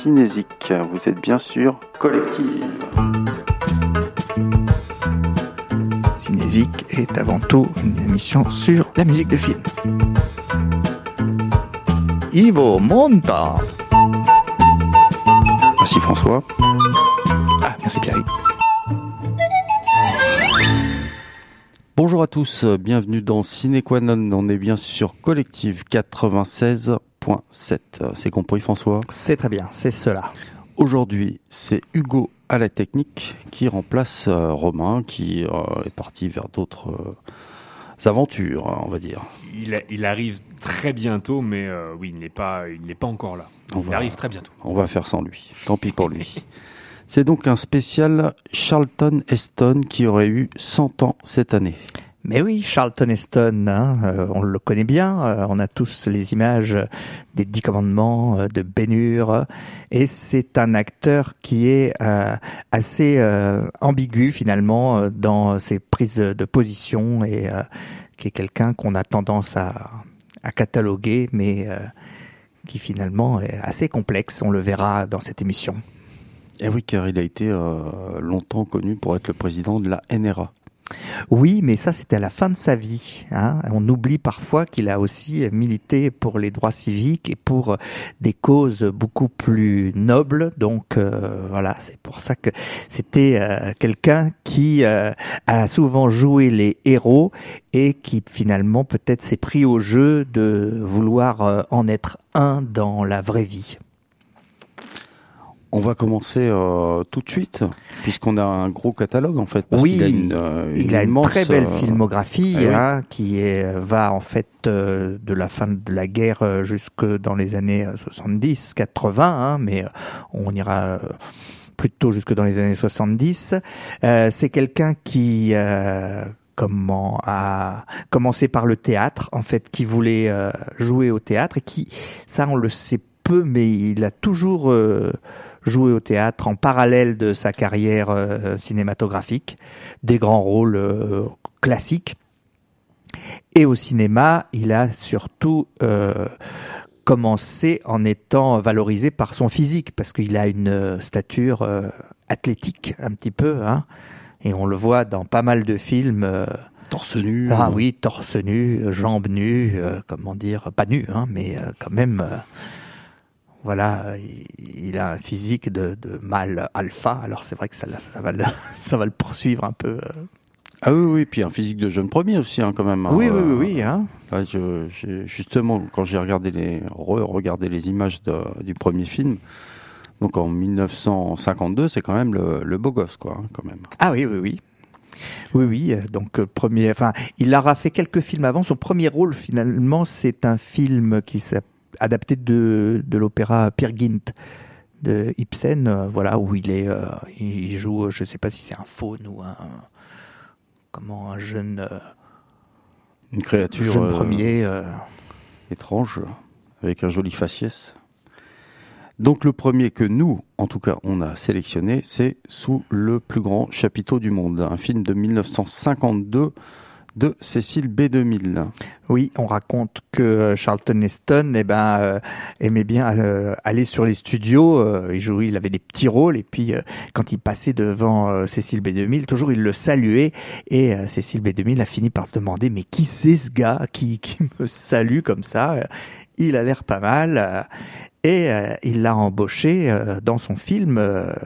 Cinésique. Vous êtes bien sûr collective. Cinésique est avant tout une émission sur la musique de film. Ivo Monta. Merci François. Ah, merci Pierre. Bonjour à tous, bienvenue dans Cinequanon. On est bien sur Collective 96.7. C'est compris François C'est très bien, c'est cela. Aujourd'hui, c'est Hugo à la technique qui remplace euh, Romain qui euh, est parti vers d'autres euh, aventures, on va dire. Il, il, arrive très bientôt, mais oui, il n'est pas, il n'est pas encore là. il arrive très bientôt. On va faire sans lui. Tant pis pour lui. C'est donc un spécial Charlton Heston qui aurait eu 100 ans cette année. Mais oui, Charlton Heston, hein, euh, on le connaît bien. Euh, on a tous les images des Dix Commandements, euh, de Ben Hur, et c'est un acteur qui est assez ambigu finalement dans ses prises de, position et qui est quelqu'un qu'on a tendance à, à cataloguer, mais qui finalement est assez complexe. On le verra dans cette émission. Eh oui, car il a été euh, longtemps connu pour être le président de la NRA. Oui, mais ça c'était à la fin de sa vie. Hein. On oublie parfois qu'il a aussi milité pour les droits civiques et pour des causes beaucoup plus nobles. Donc euh, voilà, c'est pour ça que c'était euh, quelqu'un qui a souvent joué les héros et qui finalement peut-être s'est pris au jeu de vouloir en être un dans la vraie vie. On va commencer euh, tout de suite, puisqu'on a un gros catalogue en fait. Parce oui, il a une, euh, il a une très belle euh, filmographie eh hein, qui est, va en fait de la fin de la guerre jusque dans les années 70, 80, hein, mais on ira plutôt jusque dans les années 70. C'est quelqu'un qui comment a commencé par le théâtre en fait, qui voulait jouer au théâtre et qui, ça on le sait peu, mais il a toujours jouer au théâtre en parallèle de sa carrière euh, cinématographique, des grands rôles euh, classiques. Et au cinéma, il a surtout euh, commencé en étant valorisé par son physique, parce qu'il a une stature athlétique un petit peu, hein, et on le voit dans pas mal de films. torse nu. Ah oui, torse nu, jambes nues, comment dire, pas nu, hein, mais quand même voilà, il, a un physique de, de mâle alpha, alors c'est vrai que ça, ça, va le, ça va le poursuivre un peu. Euh. Ah oui, oui, puis un physique de jeune premier aussi, hein, quand même. Hein. Oui, oui, oui, oui. Hein. Là, je, justement, quand j'ai regardé les, images de, du premier film, donc en 1952, c'est quand même le, le, beau gosse, quoi, hein, quand même. Ah oui, oui, oui. Oui, oui. Euh, donc euh, premier, enfin, il aura fait quelques films avant. Son premier rôle, finalement, c'est un film qui s'appelle adapté de, de l'opéra Peer Gynt de Ibsen, euh, voilà où il est, euh, il joue, je sais pas si c'est un faune ou un comment un jeune, euh, une créature jeune premier étrange avec un joli faciès. Donc le premier que nous, en tout cas, on a sélectionné, c'est Sous le plus grand chapiteau du monde, un film de 1952 de Cécile B2000. Oui, on raconte que euh, Charlton Heston eh ben, euh, aimait bien euh, aller sur les studios. il jouait, il avait des petits rôles et puis quand il passait devant Cécile B2000, toujours il le saluait et Cécile B2000 a fini par se demander mais qui c'est ce gars qui, qui me salue comme ça? Il a l'air pas mal. Et il l'a embauché dans son film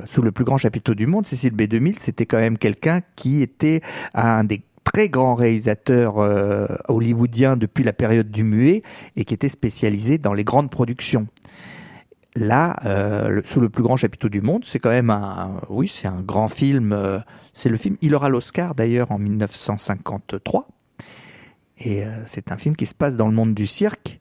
sous le plus grand chapiteau du monde. Cécile B2000, c'était quand même quelqu'un qui était un des très grand réalisateur euh, hollywoodien depuis la période du muet et qui était spécialisé dans les grandes productions. Là, euh, sous le plus grand chapiteau du monde, c'est quand même un, oui, c'est un grand film. Euh, c'est le film. Il aura l'Oscar d'ailleurs en 1953. Et c'est un film qui se passe dans le monde du cirque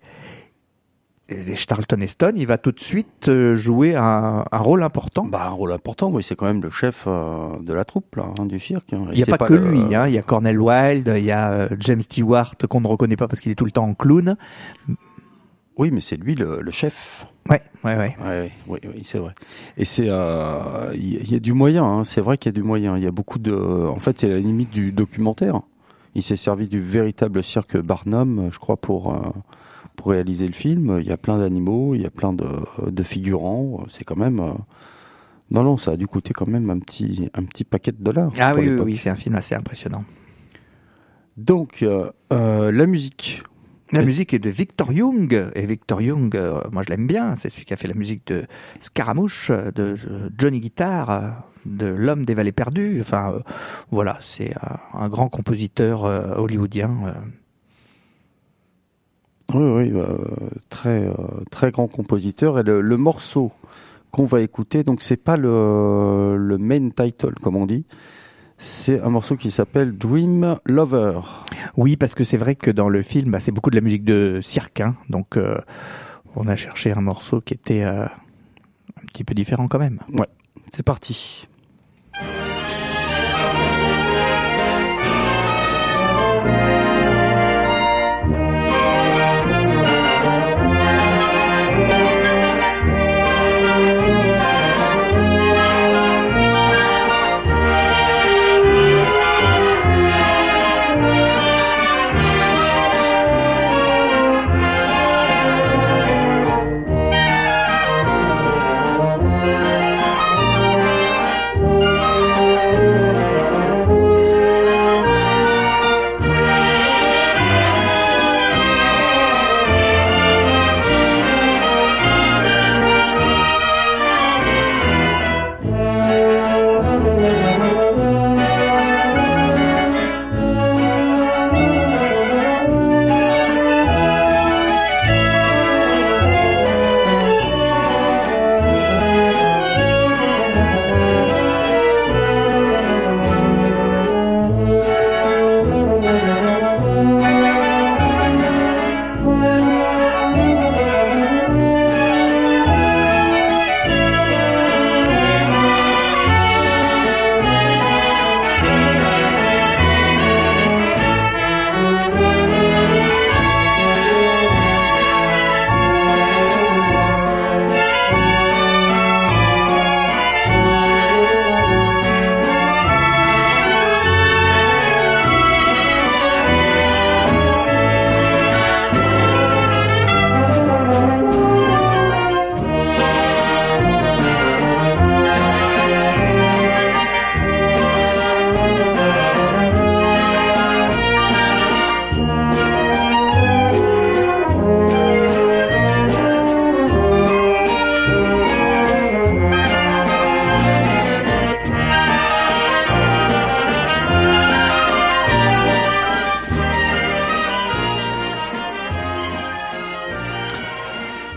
Charlton Heston, il va tout de suite euh, jouer un, un rôle important. Bah, un rôle important, oui, c'est quand même le chef euh, de la troupe là, hein, du cirque. Hein. Il n'y a pas, que lui, hein. il y a Cornel Wilde, il y a euh, James Stewart qu'on ne reconnaît pas parce qu'il est tout le temps en clown. Oui, mais c'est lui le, le, chef. Ouais, ouais, ouais. ouais oui, oui, c'est vrai. Et c'est, il y, a du moyen. Hein. C'est vrai qu'il y a du moyen. Il y a beaucoup de. En fait, c'est la limite du documentaire. Il s'est servi du véritable cirque Barnum, je crois, pour pour réaliser le film. Il y a plein d'animaux, il y a plein de, de figurants. C'est quand même. Euh, non, non, ça a dû coûter quand même un petit, un petit paquet de dollars. Ah oui, oui, oui c'est un film assez impressionnant. Donc, euh, euh, la musique. La musique est de Victor Young. Et Victor Young, euh, moi je l'aime bien. C'est celui qui a fait la musique de Scaramouche, de Johnny Guitar, de L'homme des vallées perdues. Enfin, voilà, c'est un, grand compositeur hollywoodien. Oui, oui, très, très grand compositeur. Et le, morceau qu'on va écouter, donc c'est pas le, le main title, comme on dit. C'est un morceau qui s'appelle Dream Lover. Oui, parce que c'est vrai que dans le film, bah, c'est beaucoup de la musique de cirque. Hein. donc, euh, on a cherché un morceau qui était euh, un petit peu différent quand même. Ouais, c'est parti.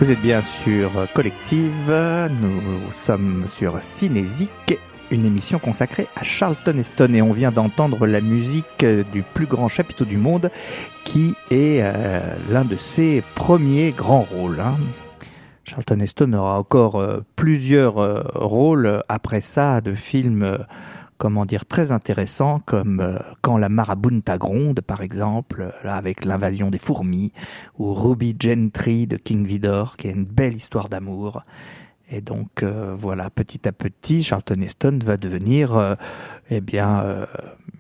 Vous êtes bien sur Collective, nous sommes sur Cinésique, une émission consacrée à Charlton Heston et on vient d'entendre la musique du plus grand chapiteau du monde qui est euh, l'un de ses premiers grands rôles. Hein. Charlton Heston aura encore euh, plusieurs euh, rôles après ça de films comment dire, très intéressant, comme euh, Quand la marabunta gronde, par exemple, là, avec l'invasion des fourmis, ou Ruby Gentry de King Vidor, qui est une belle histoire d'amour. Et donc euh, voilà, petit à petit, Charlton Heston va devenir, euh, eh bien,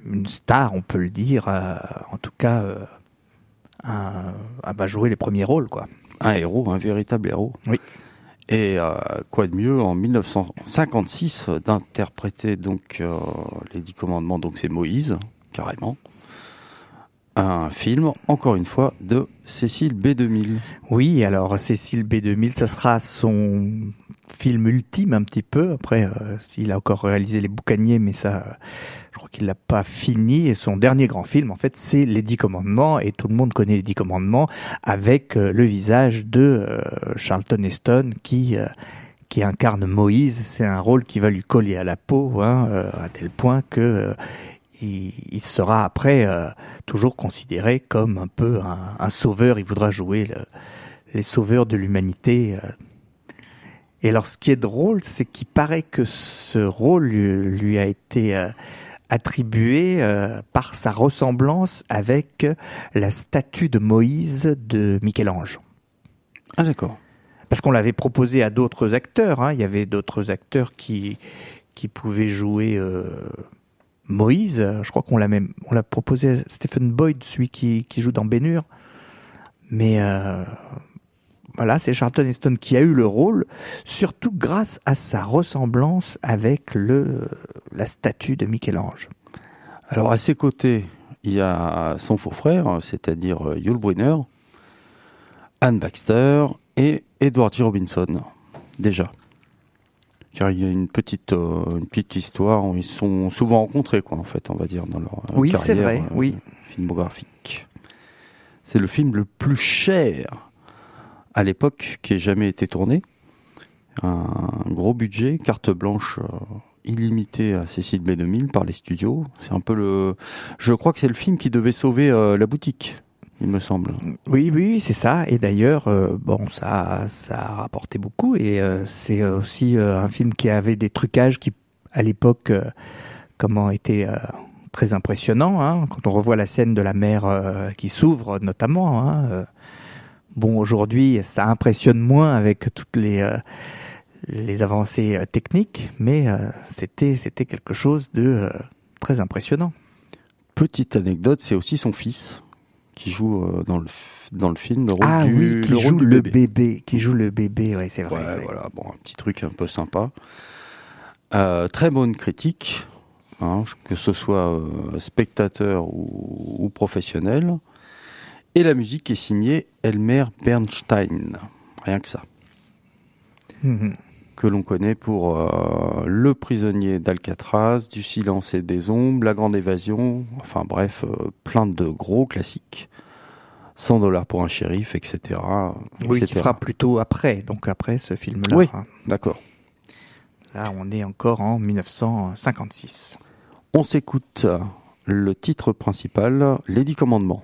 une star, on peut le dire. en tout cas, un, va jouer les premiers rôles, quoi. Un héros, un véritable héros. Oui. Et euh, quoi de mieux en 1956 d'interpréter donc euh, les dix commandements, donc c'est Moïse, carrément. Un film, encore une fois, de Cécile B2000. Oui, alors Cécile B2000, ça sera son film ultime un petit peu. Après, euh, s'il a encore réalisé Les Boucaniers, mais ça, qu'il l'a pas fini. Et son dernier grand film, en fait, c'est Les Dix Commandements. Et tout le monde connaît Les Dix Commandements avec euh, le visage de euh, Charlton Heston qui qui incarne Moïse. C'est un rôle qui va lui coller à la peau, hein, à tel point que il, sera après toujours considéré comme un peu un, sauveur. Il voudra jouer les sauveurs de l'humanité et alors, ce qui est drôle, c'est qu'il paraît que ce rôle lui, a été euh, attribué euh, par sa ressemblance avec la statue de Moïse de Michel-Ange. Ah d'accord. Parce qu'on l'avait proposé à d'autres acteurs. Hein. Il y avait d'autres acteurs qui qui pouvaient jouer euh, Moïse. Je crois qu'on l'a même on l'a proposé à Stephen Boyd, celui qui, qui joue dans Bénure. Mais voilà, c'est Charlton Heston qui a eu le rôle, surtout grâce à sa ressemblance avec le la statue de Michel-Ange. Alors à ses côtés, il y a son faux frère, c'est-à-dire Yul Brynner, Anne Baxter et Edward G. Robinson, déjà. Car il y a une petite, euh, une petite histoire, ils sont souvent rencontrés, quoi, en fait, on va dire, dans leur euh, oui, c'est vrai, euh, oui. filmographique. C'est le film le plus cher à l'époque qui ait jamais été tourné. Un gros budget, carte blanche illimitée à Cécile B2000 par les studios. C'est un peu le, je crois que c'est le film qui devait sauver la boutique il me semble. Oui, oui, c'est ça. Et d'ailleurs, euh, bon, ça, ça a rapporté beaucoup. Et euh, c'est aussi euh, un film qui avait des trucages qui, à l'époque, comment étaient très impressionnants. Hein, quand on revoit la scène de la mer qui s'ouvre, notamment. Hein, bon, aujourd'hui, ça impressionne moins avec toutes les les avancées techniques, mais c'était c'était quelque chose de très impressionnant. Petite anecdote, c'est aussi son fils qui joue euh, dans le dans le film le rôle ah du, oui qui joue le bébé. qui joue le bébé ouais c'est vrai ouais, voilà bon un petit truc un peu sympa euh, très bonne critique hein, que ce soit euh, spectateur ou, ou, professionnel et la musique est signée Elmer Bernstein rien que ça mhm. que l'on connaît pour Le prisonnier d'Alcatraz, Du silence et des ombres, La grande évasion, enfin bref, plein de gros classiques. 100 dollars pour un shérif, etc. Oui, qui sera plutôt après, donc après ce film-là. Oui, d'accord. Là, on est encore en 1956. On s'écoute le titre principal, Les Dix Commandements.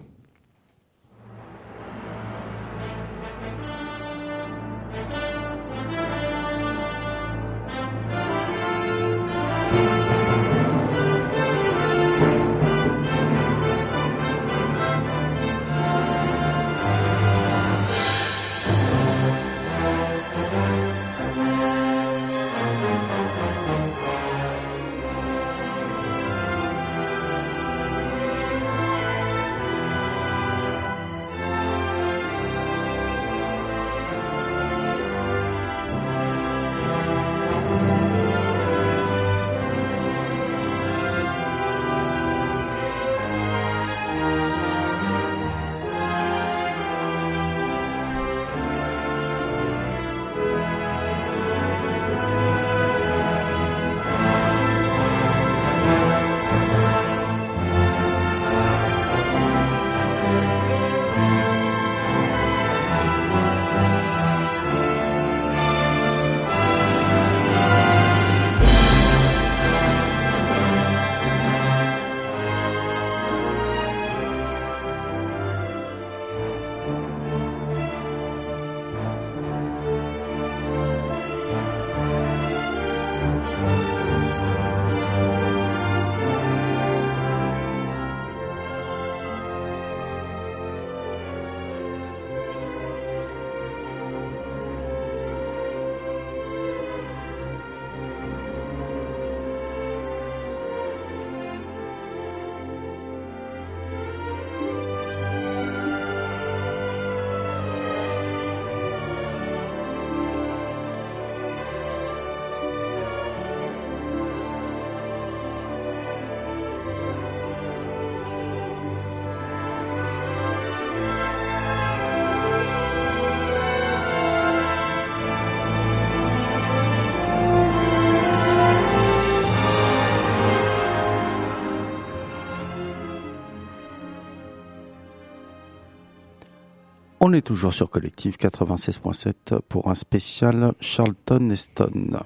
On est toujours sur Collectif 96.7 pour un spécial Charlton Heston.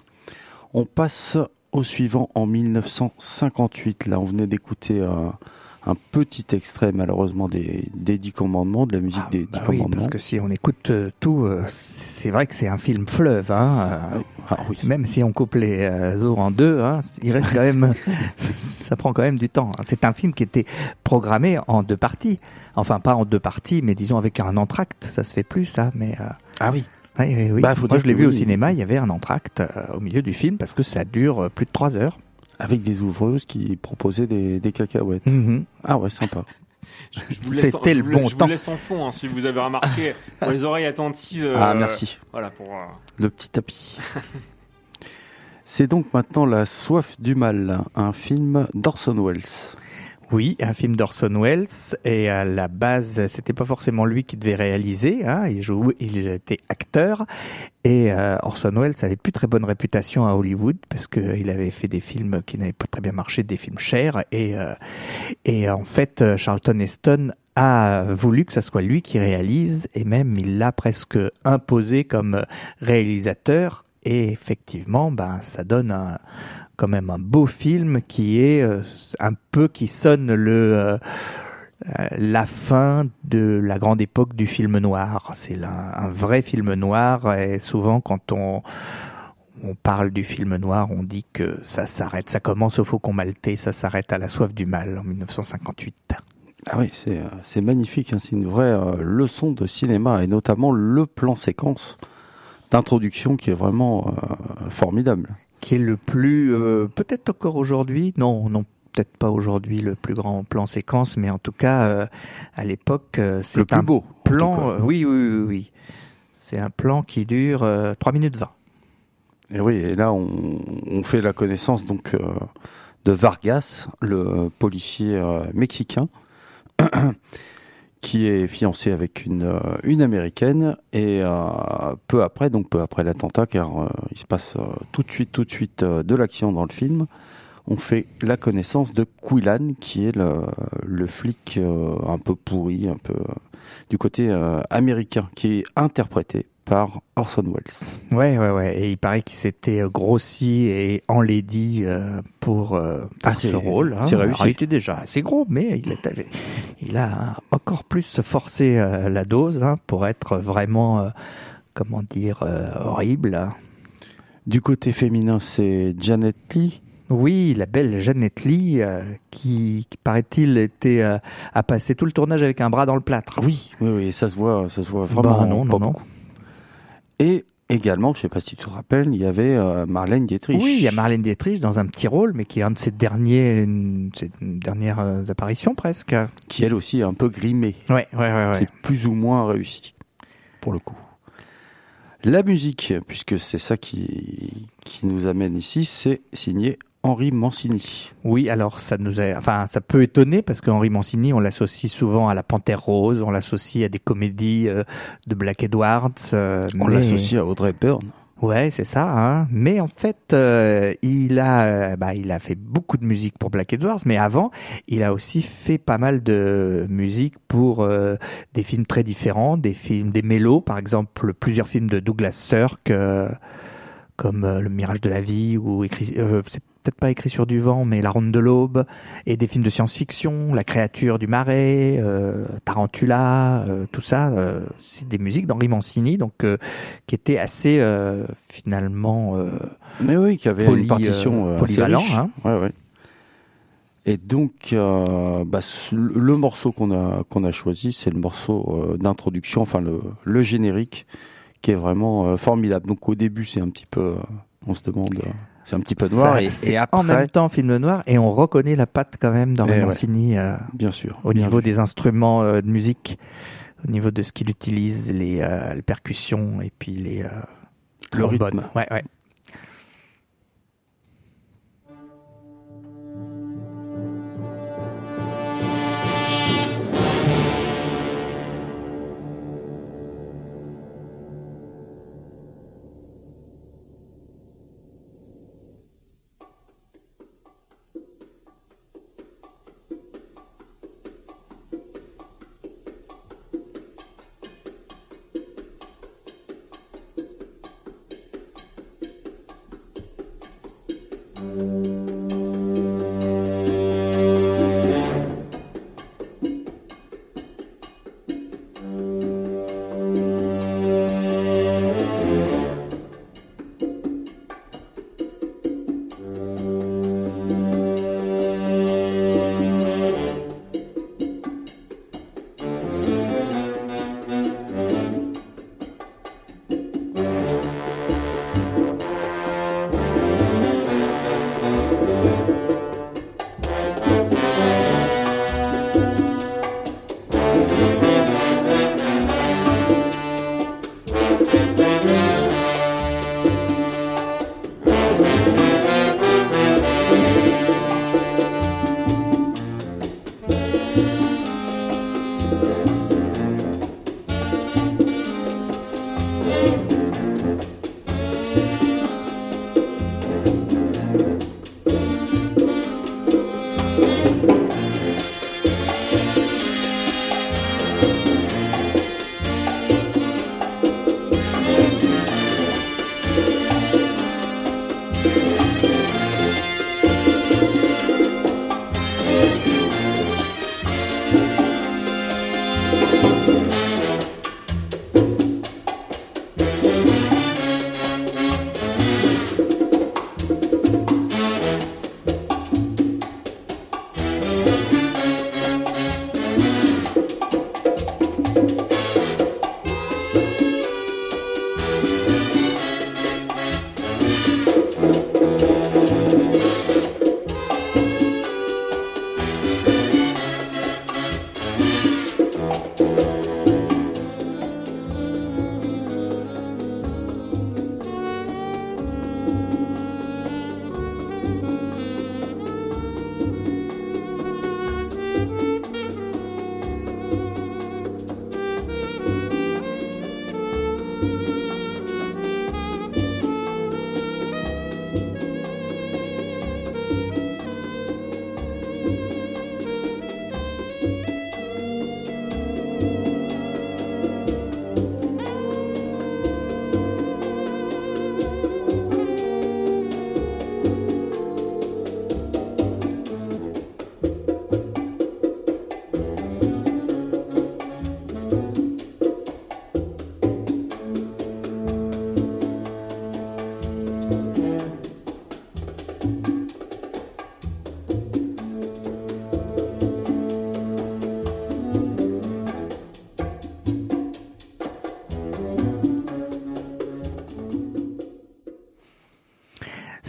On passe au suivant en 1958. Là, on venait d'écouter un, petit extrait, malheureusement, des, des Dix Commandements, de la musique ah, des Dix bah Commandements. parce que si on écoute euh, tout, euh, c'est vrai que c'est un film fleuve. Hein, euh, ah, oui. Même si on coupe les os en deux, hein, il reste quand même, ça prend quand même du temps. C'est un film qui était programmé en deux parties. Enfin, pas en deux parties, mais disons avec un entracte. Ça se fait plus, ça. Mais euh, ah oui. Oui, oui, bah, Moi, je l'ai vu au cinéma. Il y avait un entracte au milieu du film parce que ça dure plus de trois heures. Avec des ouvreuses qui proposaient des, des cacahuètes. Mm-hmm. Ah ouais, sympa. C'était le bon je temps. Je vous laisse en fond, hein, si vous avez remarqué, pour les oreilles attentives. ah, merci. Voilà, pour... Le petit tapis. C'est donc maintenant La soif du mal, un film d'Orson Welles. Oui, un film d'Orson Welles et à la base, c'était pas forcément lui qui devait réaliser. Hein, il jouait, il était acteur et euh, Orson Welles avait plus très bonne réputation à Hollywood parce qu'il avait fait des films qui n'avaient pas très bien marché, des films chers et euh, et en fait Charlton Heston a voulu que ce soit lui qui réalise et même il l'a presque imposé comme réalisateur et effectivement, ben, ça donne un, quand même un beau film qui est euh, un peu qui sonne le euh, euh, la fin de la grande époque du film noir. C'est un vrai film noir et souvent quand on on parle du film noir, on dit que ça s'arrête, ça commence au Faucon Maltais, ça s'arrête à La Soif du Mal en 1958. Ah oui, c'est magnifique, hein. c'est une vraie leçon de cinéma et notamment le plan séquence d'introduction qui est vraiment formidable. Qui est le plus, euh, peut-être encore aujourd'hui, non, non, peut-être pas aujourd'hui le plus grand plan séquence, mais en tout cas euh, à l'époque c'est un beau plan. oui, oui, oui, oui. C'est un plan qui dure 3 minutes 20. Et oui, et là on, on fait la connaissance donc de Vargas, le policier mexicain. qui est fiancé avec une, euh, une américaine et euh, peu après, donc peu après l'attentat, car euh, il se passe tout de suite, tout de suite de l'action dans le film, on fait la connaissance de Quillan, qui est le, le flic un peu pourri, un peu du côté américain, qui est interprété par Orson Welles. Ouais, ouais, ouais. Et il paraît qu'il s'était grossi et enlaidi euh, pour, euh, pour ah, ce rôle. Hein. C'est réussi. il était déjà assez gros, mais il, était, il a encore plus forcé euh, la dose hein, pour être vraiment, euh, comment dire, horrible. Du côté féminin, c'est Janet Lee. Oui, la belle Janet Lee, qui, qui paraît-il était à passer tout le tournage avec un bras dans le plâtre. Oui, oui, oui, ça se voit, ça se voit vraiment. Bah, non, non, non. Et également, je sais pas si tu te rappelles, il y avait euh, Marlène Dietrich. Oui, il y a Marlène Dietrich dans un petit rôle, mais qui est un de ses derniers, ses dernières euh, apparitions presque. Qui elle aussi est un peu grimée. Ouais, ouais, ouais. ouais. C'est plus ou moins réussi, pour le coup. La musique, puisque c'est ça qui, qui nous amène ici, c'est signé Henri Mancini. Oui, alors ça nous a, enfin, ça peut étonner parce qu'Henri Mancini, on l'associe souvent à la Panthère Rose, on l'associe à des comédies euh, de Black Edwards. Euh, on l'associe à Audrey Byrne. Ouais, c'est ça. Hein. Mais en fait, euh, il a, bah, il a fait beaucoup de musique pour Black Edwards, mais avant, il a aussi fait pas mal de musique pour des films très différents, des films, des mélos, par exemple, plusieurs films de Douglas Sirk, comme Le Mirage de la vie ou peut-être pas écrit sur du vent, mais La Ronde de l'Aube, et des films de science-fiction, La créature du marais, euh, Tarantula, euh, tout ça, euh, c'est des musiques d'Henri Mancini, donc qui étaient assez finalement. mais oui, qui avait une partition polyvalent. Hein. Ouais, ouais. Et donc, bah, le morceau qu'on a qu'on a choisi, c'est le morceau d'introduction, enfin le, le générique, qui est vraiment formidable. Donc au début, c'est un petit peu, on se demande c'est un petit peu noir et, après... en même temps film noir et on reconnaît la patte quand même dans eh Mancini euh, bien sûr au niveau des instruments euh, de musique au niveau de ce qu'il utilise les, euh, les, percussions et puis les le rythme. Ouais ouais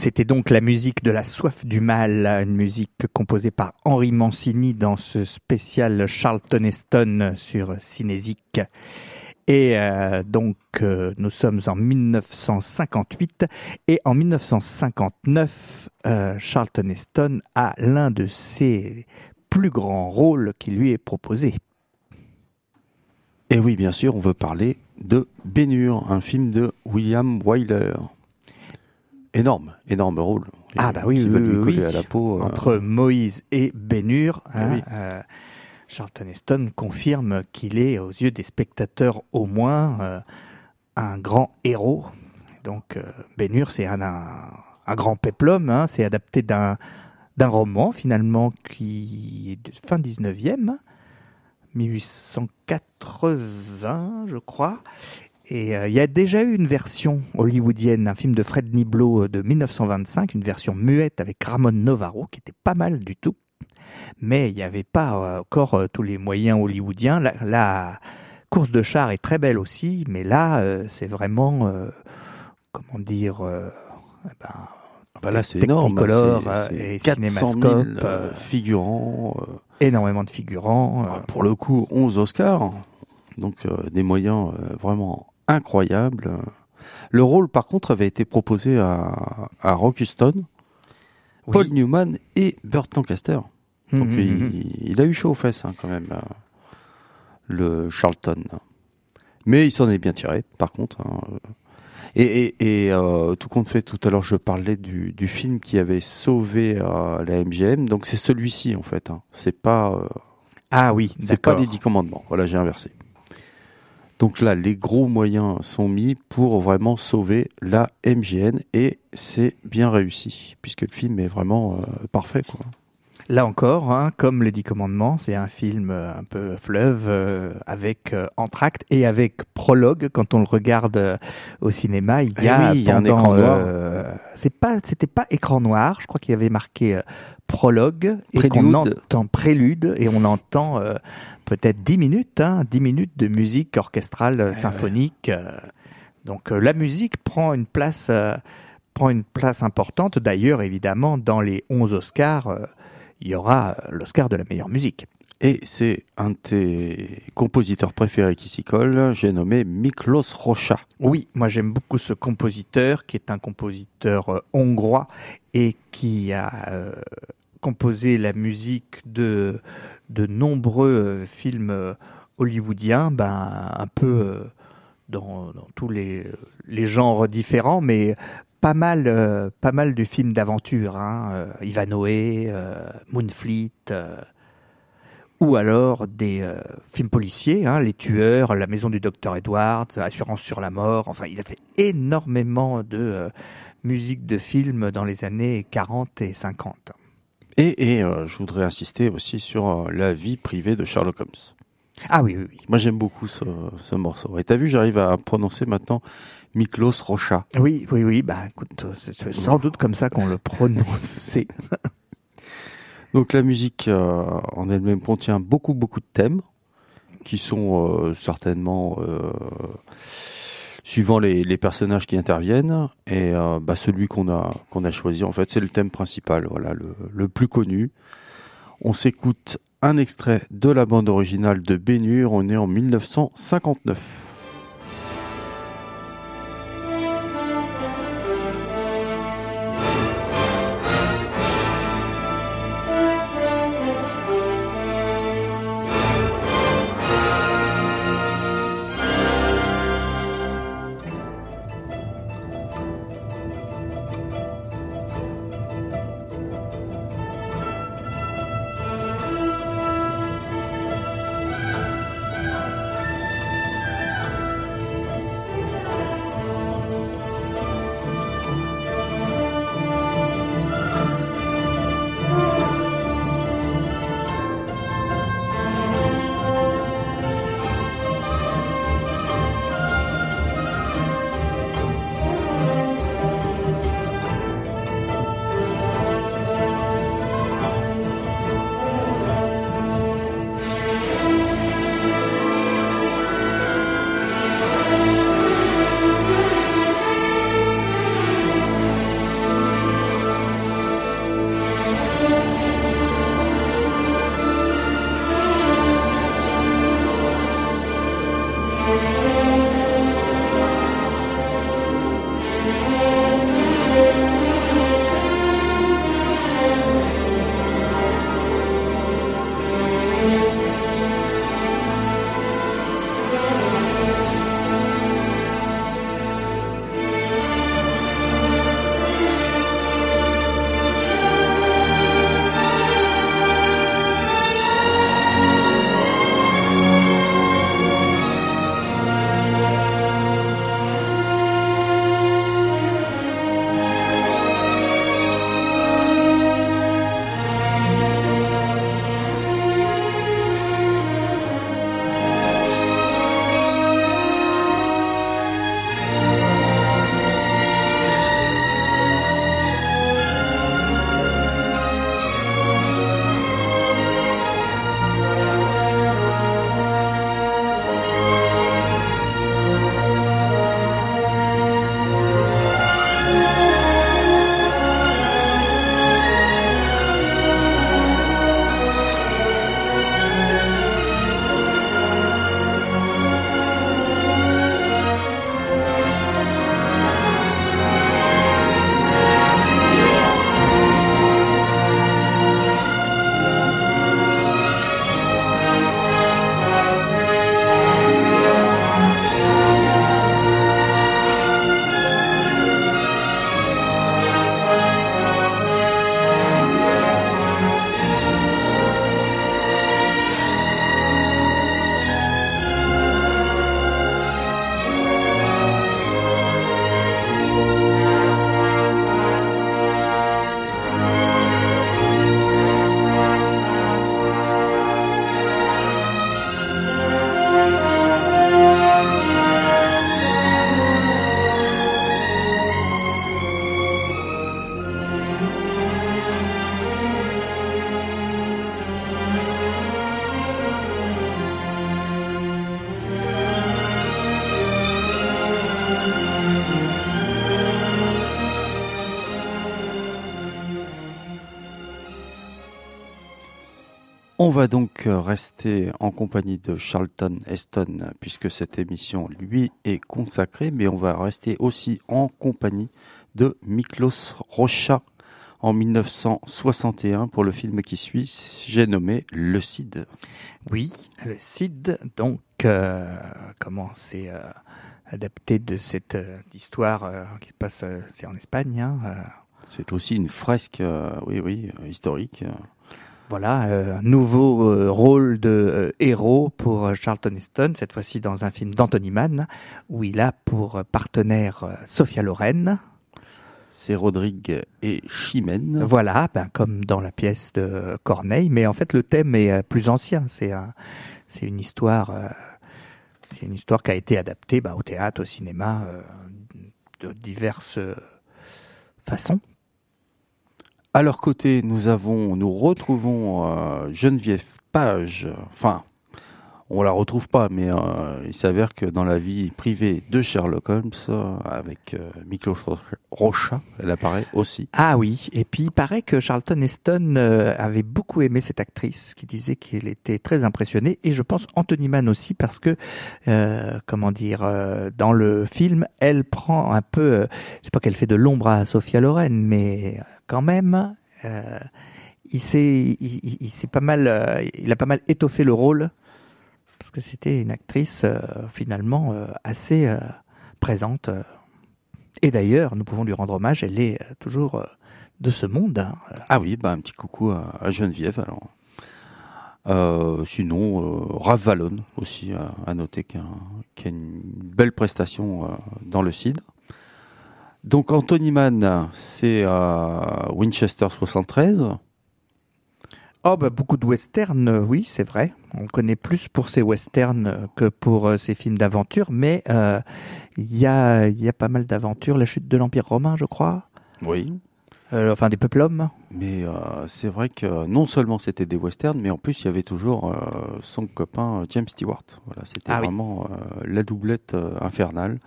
C'était donc la musique de la soif du mal, une musique composée par Henri Mancini dans ce spécial Charlton Heston sur Cinésique. Et euh, donc euh, nous sommes en 1958 et en 1959, euh, Charlton Heston a l'un de ses plus grands rôles qui lui est proposé. Et oui, bien sûr, on veut parler de Bénure, un film de William Wyler énorme, énorme rôle. Ah bah oui, oui, à la peau. Euh. Entre Moïse et Bénur, ah hein, euh, Charlton Heston confirme qu'il est, aux yeux des spectateurs au moins, euh, un grand héros. Donc Bénur, c'est un, un, grand péplum, hein, c'est adapté d'un d'un roman finalement qui est de fin 19e, 1880 je crois, et euh, il y a déjà eu une version hollywoodienne, un film de Fred Niblo euh, de 1925, une version muette avec Ramon Novaro qui était pas mal du tout. Mais il n'y avait pas euh, encore tous les moyens hollywoodiens. La, course de char est très belle aussi, mais là, c'est vraiment, comment dire, eh ben, ah bah là, c'est énorme. et cinémascope. figurants. énormément de figurants. Ah, pour le coup, 11 Oscars. Donc des moyens vraiment incroyable. Le rôle, par contre, avait été proposé à, à Rock Huston, Paul Newman et Burt Lancaster. Hum, Donc hum, hum, il, a eu chaud aux fesses hein, quand même, euh, le Charlton. Mais il s'en est bien tiré, par contre. Hein. Et, euh, tout compte fait, tout à l'heure, je parlais du, film qui avait sauvé euh, la MGM. Donc c'est celui-ci en fait. Hein. C'est pas. ah oui, c'est pas les dix commandements. Voilà, j'ai inversé. Donc là, les gros moyens sont mis pour vraiment sauver la MGN et c'est bien réussi puisque le film est vraiment euh, parfait. Quoi. Là encore, hein, comme les Dix Commandements, c'est un film euh, un peu fleuve euh, avec entracte et avec prologue. Quand on le regarde au cinéma, il y a, eh un écran noir. c'est pas, c'était pas écran noir. Je crois qu'il y avait marqué prologue et qu'on entend prélude et on entend peut-être 10 minutes, hein, 10 minutes de musique orchestrale euh, symphonique. Euh. donc euh, la musique prend une place, prend une place importante. D'ailleurs, évidemment, dans les 11 Oscars, il y aura l'Oscar de la meilleure musique. Et c'est un de tes compositeurs préférés qui s'y colle, j'ai nommé Miklos Rocha. Oui, moi j'aime beaucoup ce compositeur qui est un compositeur hongrois et qui a composé la musique de de nombreux euh, films euh, hollywoodiens, ben, un peu euh, dans, tous les, les, genres différents, mais pas mal, pas mal de films d'aventure. Hein, Ivanhoe, Moonfleet, ou alors des films policiers, hein, Les Tueurs, La Maison du Docteur Edwards, Assurance sur la mort. Enfin, il a fait énormément de musique de films dans les années 40 et 50. Et, euh, je voudrais insister aussi sur euh, la vie privée de Sherlock Holmes. Ah oui, oui, oui. Moi j'aime beaucoup ce, ce morceau. Et t'as vu, j'arrive à prononcer maintenant Miklos Rocha. Oui, oui, oui. Bah écoute, c'est sans doute comme ça qu'on le prononçait. Donc la musique euh, en elle-même contient beaucoup, beaucoup de thèmes qui sont certainement suivant les, personnages qui interviennent. Et euh, bah, celui qu'on a qu'on a choisi, en fait, c'est le thème principal, voilà, le, le plus connu. On s'écoute un extrait de la bande originale de Bénure. On est en 1959. On va donc rester en compagnie de Charlton Heston puisque cette émission lui est consacrée, mais on va rester aussi en compagnie de Miklos Rocha en 1961 pour le film qui suit, j'ai nommé Le Cid. Oui, Le Cid, donc euh, comment c'est euh, adapté de cette euh, histoire qui se passe, c'est en Espagne. Hein, c'est aussi une fresque, oui, oui, historique. Voilà, un nouveau rôle de héros pour Charlton Heston, cette fois-ci dans un film d'Anthony Mann, où il a pour partenaire Sophia Loren, c'est Rodrigue et Chimène. Voilà, ben, comme dans la pièce de Corneille, mais en fait le thème est euh, plus ancien. C'est un, c'est une histoire, euh, c'est une histoire qui a été adaptée ben, au théâtre, au cinéma, euh, de diverses façons. À leur côté, nous avons, nous retrouvons Geneviève Page, enfin on la retrouve pas, mais euh, il s'avère que dans la vie privée de Sherlock Holmes, euh, avec euh, Miklos Rocha, elle apparaît aussi. Ah oui, et puis il paraît que Charlton Heston avait beaucoup aimé cette actrice, qui disait qu'il était très impressionné, et je pense Anthony Mann aussi, parce que, comment dire, dans le film, elle prend un peu, c'est pas qu'elle fait de l'ombre à Sophia Loren, mais quand même, il s'est, il, il, pas mal, il a pas mal étoffé le rôle parce que c'était une actrice euh, finalement euh, assez euh, présente. Et d'ailleurs, nous pouvons lui rendre hommage, elle est toujours de ce monde. Hein. Ah oui, bah un petit coucou à, Geneviève alors. sinon, Rav Vallon aussi à, noter qu'il y, a une belle prestation dans le CID. Donc Anthony Mann, c'est Winchester 73. Oh bah beaucoup de westerns, euh, oui, c'est vrai. On connaît plus pour ces westerns euh, que pour euh, ces films d'aventure, mais il y, a, y a pas mal d'aventures. La chute de l'Empire romain, je crois. Oui. enfin, des peuples Mais c'est vrai que non seulement c'était des westerns, mais en plus il y avait toujours son copain James Stewart. Voilà, c'était ah vraiment la doublette infernale.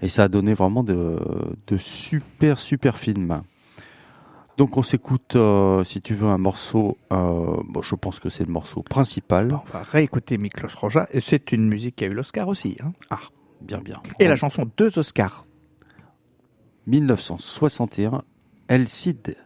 Et ça a donné vraiment de, de super, super films. Donc on s'écoute, euh, si tu veux, un morceau, euh, bon, je pense que c'est le morceau principal. on va réécouter Miklos Roja, et c'est une musique qui a eu l'Oscar aussi. Hein. Ah, bien bien. Et la chanson deux Oscars. 1961, El Cid.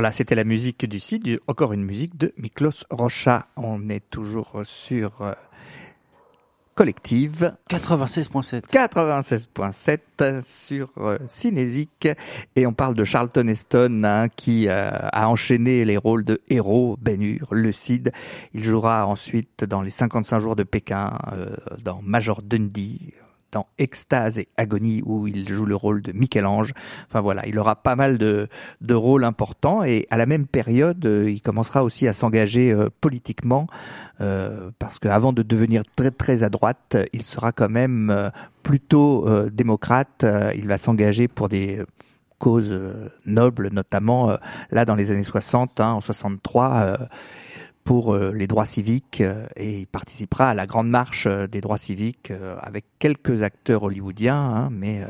Voilà, c'était la musique du site, encore une musique de Miklos Rocha. On est toujours sur euh, collective. 96.7. 96.7 sur euh, Cinésique. Et on parle de Charlton Heston hein, qui euh, a enchaîné les rôles de héros, Ben Hur, le Cid. Il jouera ensuite dans les 55 jours de Pékin, euh, dans Major Dundee, dans Extase et Agonie où il joue le rôle de Michel-Ange. Enfin voilà, il aura pas mal de, de rôles importants et à la même période, euh, il commencera aussi à s'engager euh, politiquement euh, parce qu'avant de devenir très très à droite, il sera quand même plutôt démocrate. il va s'engager pour des causes nobles, notamment là dans les années 60, hein, en 63 pour euh, les droits civiques euh, et il participera à la grande marche euh, des droits civiques avec quelques acteurs hollywoodiens, hein, mais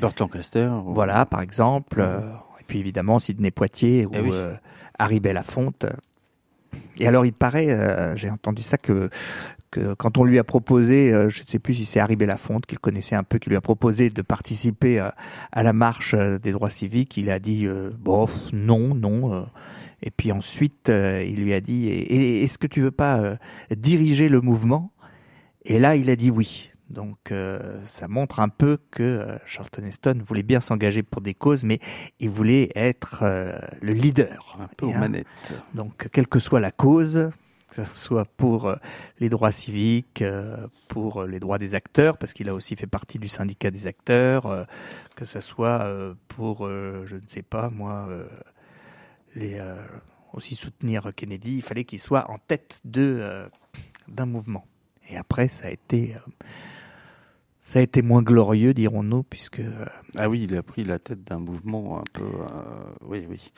Burt Lancaster. Voilà, par exemple, et puis évidemment Sidney Poitier eh ou Harry Belafonte. Et alors il paraît, j'ai entendu ça que que quand on lui a proposé, je ne sais plus si c'est Harry Belafonte qu'il connaissait un peu, qui lui a proposé de participer à la marche des droits civiques, il a dit bon non non et puis ensuite, euh, il lui a dit Est-ce que tu veux pas euh, diriger le mouvement? Et là, il a dit oui. Donc euh, ça montre un peu que Charlton Heston voulait bien s'engager pour des causes, mais il voulait être le leader. Un peu aux manettes. Donc quelle que soit la cause, que ce soit pour les droits civiques, pour les droits des acteurs, parce qu'il a aussi fait partie du syndicat des acteurs, que ce soit pour, je ne sais pas moi, les, euh, aussi soutenir Kennedy, il fallait qu'il soit en tête de euh, d'un mouvement. Et après, ça a été euh, ça a été moins glorieux, dirons-nous, puisque ah oui, il a pris la tête d'un mouvement un peu, oui, oui,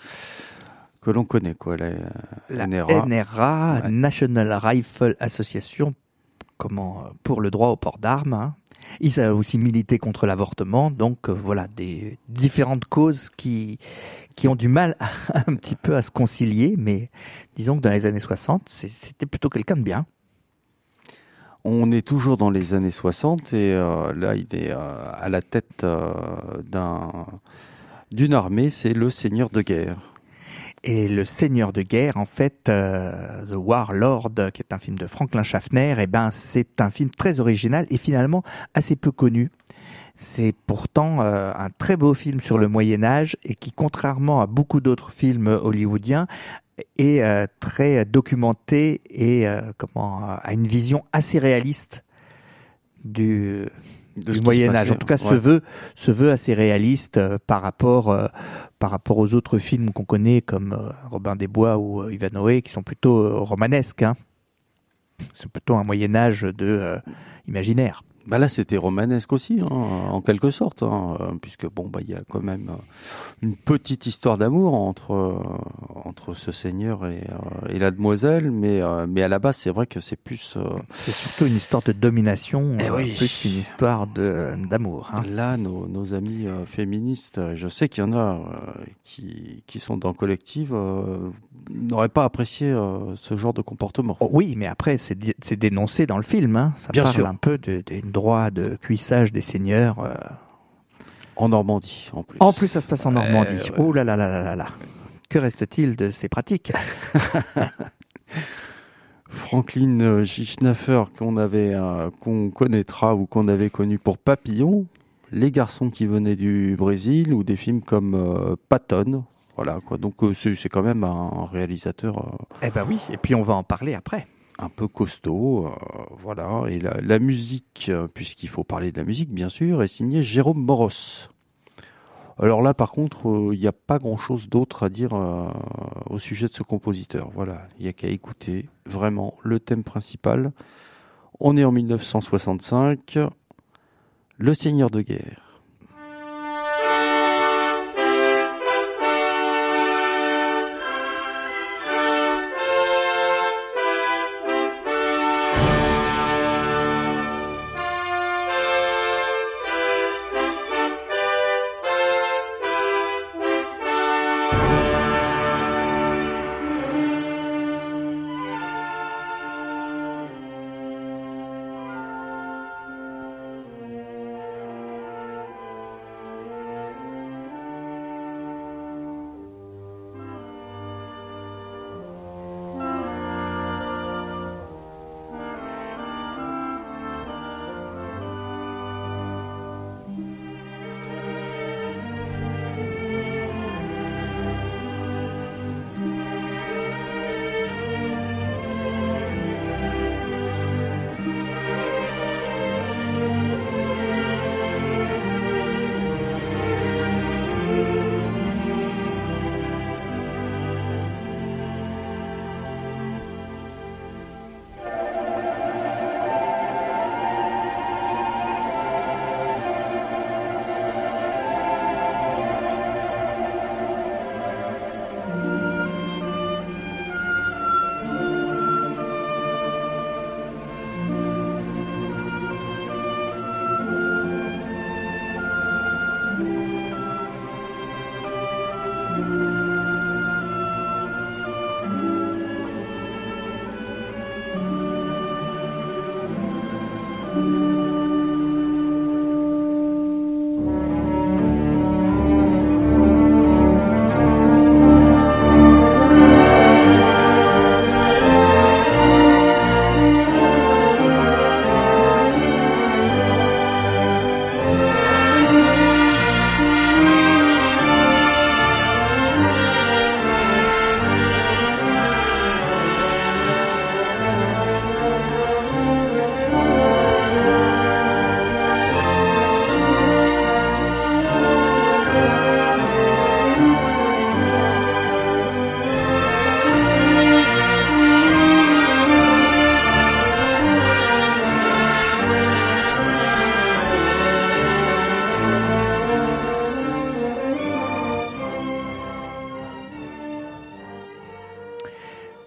que l'on connaît quoi, la, la NRA, National Rifle Association, comment pour le droit au port d'armes. Hein. Il a aussi milité contre l'avortement, donc voilà des différentes causes qui qui ont du mal un petit peu à se concilier, mais disons que dans les années 60, c'était plutôt quelqu'un de bien. On est toujours dans les années 60 et euh, là, il est euh, à la tête euh, d'un d'une armée, c'est le seigneur de guerre. Et le Seigneur de guerre, en fait, The Warlord, qui est un film de Franklin Schaffner, eh ben c'est un film très original et finalement assez peu connu. C'est pourtant euh, un très beau film sur le Moyen Âge et qui, contrairement à beaucoup d'autres films hollywoodiens, est euh, très documenté et euh, comment a une vision assez réaliste du, du Moyen Âge. En tout cas, se veut se veut assez réaliste par rapport par rapport aux autres films qu'on connaît comme Robin des Bois ou Ivanhoe, qui sont plutôt romanesques. Hein. C'est plutôt un Moyen Âge de imaginaire. Bah là, c'était romanesque aussi, hein, en quelque sorte, hein, puisque bon, bah il y a quand même euh, une petite histoire d'amour entre euh, entre ce seigneur et, euh, et la demoiselle, mais mais à la base, c'est vrai que c'est plus. c'est surtout une histoire de domination, eh plus qu'une histoire de d'amour. Hein. Là, nos, nos amis féministes, je sais qu'il y en a qui qui sont dans collective, n'auraient pas apprécié ce genre de comportement. Oh, oui, mais après, c'est c'est dénoncé dans le film. Hein. Ça Bien parle sûr. un peu de, de droit de cuissage des seigneurs. Euh, en Normandie, en plus. En plus, ça se passe en Normandie. Oh là là là là là là. Que reste-t-il de ces pratiques? Franklin J. Schnaffer, qu'on avait, euh, qu'on connaîtra ou qu'on avait connu pour Papillon, Les garçons qui venaient du Brésil ou des films comme euh, Patton. Voilà quoi. Donc c'est quand même un réalisateur. Eh ben oui. Et puis on va en parler après un peu costaud, euh, voilà. Et la, musique, euh, puisqu'il faut parler de la musique, bien sûr, est signée Jérôme Moros. Alors là, par contre, euh, il n'y a pas grand-chose d'autre à dire au sujet de ce compositeur. Voilà, il n'y a qu'à écouter vraiment le thème principal. On est en 1965, Le Seigneur de guerre.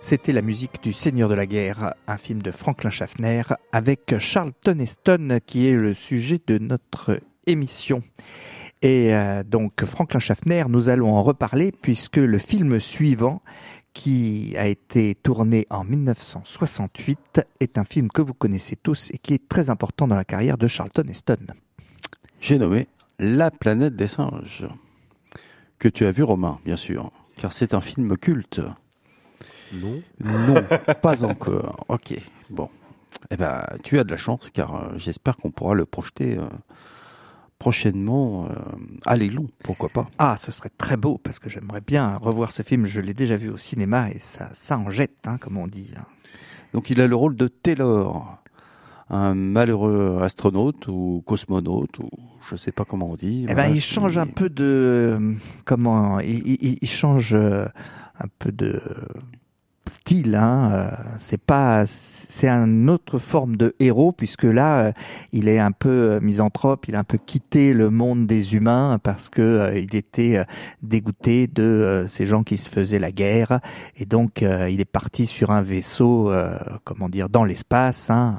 C'était la musique du Seigneur de la guerre, un film de Franklin Schaffner avec Charlton Heston qui est le sujet de notre émission. Et euh, donc Franklin Schaffner, nous allons en reparler puisque le film suivant qui a été tourné en 1968 est un film que vous connaissez tous et qui est très important dans la carrière de Charlton Heston. J'ai nommé La planète des singes, que tu as vu Romain, bien sûr, car c'est un film culte. Non. Non, pas encore. Ok, bon. Eh ben, tu as de la chance, car euh, j'espère qu'on pourra le projeter euh, prochainement euh, à l'Aiglon, pourquoi pas. Ah, ce serait très beau, parce que j'aimerais bien revoir ce film. Je l'ai déjà vu au cinéma, et ça, ça en jette, hein, comme on dit. hein. Donc il a le rôle de Taylor, un malheureux astronaute ou cosmonaute, ou je sais pas comment on dit. Eh ben, Voilà, il change un peu de euh, comment il, il- il change un peu de style. Hein. euh, C'est pas, c'est une autre forme de héros puisque là, euh, il est un peu euh, misanthrope. Il a un peu quitté le monde des humains parce que il était dégoûté de ces gens qui se faisaient la guerre et donc il est parti sur un vaisseau, comment dire, dans l'espace, hein,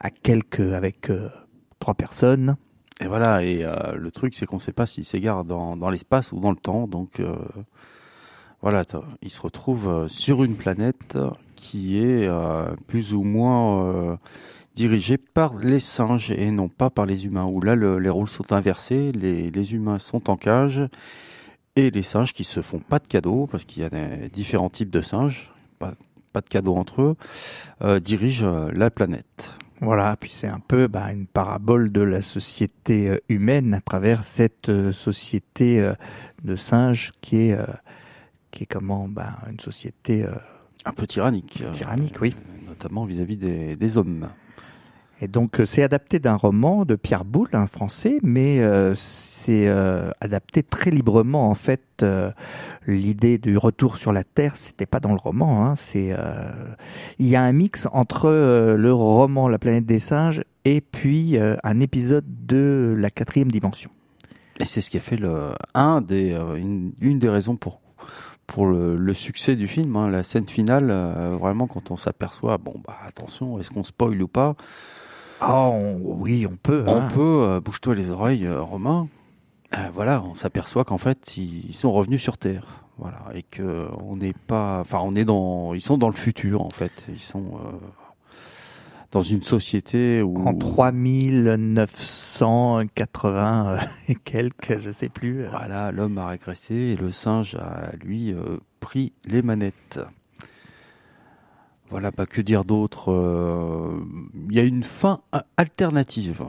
à quelques avec trois personnes. Et voilà, et le truc, c'est qu'on sait pas s'il s'égare dans, dans l'espace ou dans le temps. Donc, voilà, il se retrouve euh, sur une planète qui est euh, plus ou moins euh, dirigée par les singes et non pas par les humains. Où là, le- les rôles sont inversés. Les, humains sont en cage et les singes qui se font pas de cadeaux parce qu'il y a des différents types de singes, pas, de cadeaux entre eux, dirigent la planète. Voilà, puis c'est un peu bah, une parabole de la société humaine à travers cette société de singes qui est qui est comment bah, une société euh, Un peu tyrannique. euh, tyrannique, oui. notamment vis-à-vis des, des hommes. Et donc euh, c'est adapté d'un roman de Pierre Boulle, un français, mais euh, c'est euh, adapté très librement en fait. euh, L'idée du retour sur la Terre, c'était pas dans le roman. Hein, c'est il y a un mix entre le roman La planète des singes et puis un épisode de la quatrième dimension. Et c'est ce qui a fait le, un des, une, une des raisons pour, pour le, le succès du film. hein. la scène finale, euh, vraiment, quand on s'aperçoit, bon, bah, attention, est-ce qu'on spoil ou pas? Oh on- oui, on peut. On hein. peut, euh, bouge-toi les oreilles, euh, Romain. Voilà, on s'aperçoit qu'en fait, ils, ils sont revenus sur Terre. Voilà, et que on n'est pas, enfin, on est dans, ils sont dans le futur en fait. Ils sont dans une société où En 3980 euh, et quelques, je sais plus. euh. Voilà, l'homme a régressé et le singe a, lui, euh, pris les manettes. Voilà, pas que dire d'autre. euh, Il y a une fin alternative.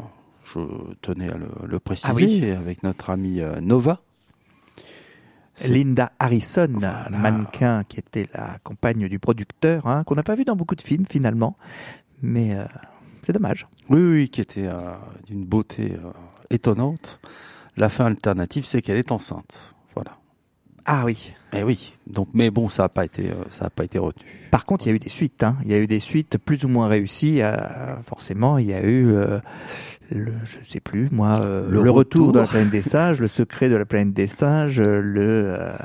Je tenais à le, le préciser Ah oui. avec notre ami euh, Nova. Linda Harrison, Voilà. mannequin qui était la compagne du producteur, hein, qu'on n'a pas vu dans beaucoup de films finalement, mais euh, c'est dommage. Oui, oui, qui était euh, d'une beauté euh, étonnante. La fin alternative, c'est qu'elle est enceinte. Voilà. Ah oui. Et oui. Donc, mais bon, ça n'a pas été, ça a pas été retenu. Par contre, il y a eu des suites. Hein. Il y a eu des suites plus ou moins réussies. forcément, il y a eu, le, je sais plus moi, Le le, retour. retour. de la planète des singes, le secret de la planète des singes, euh, le. euh,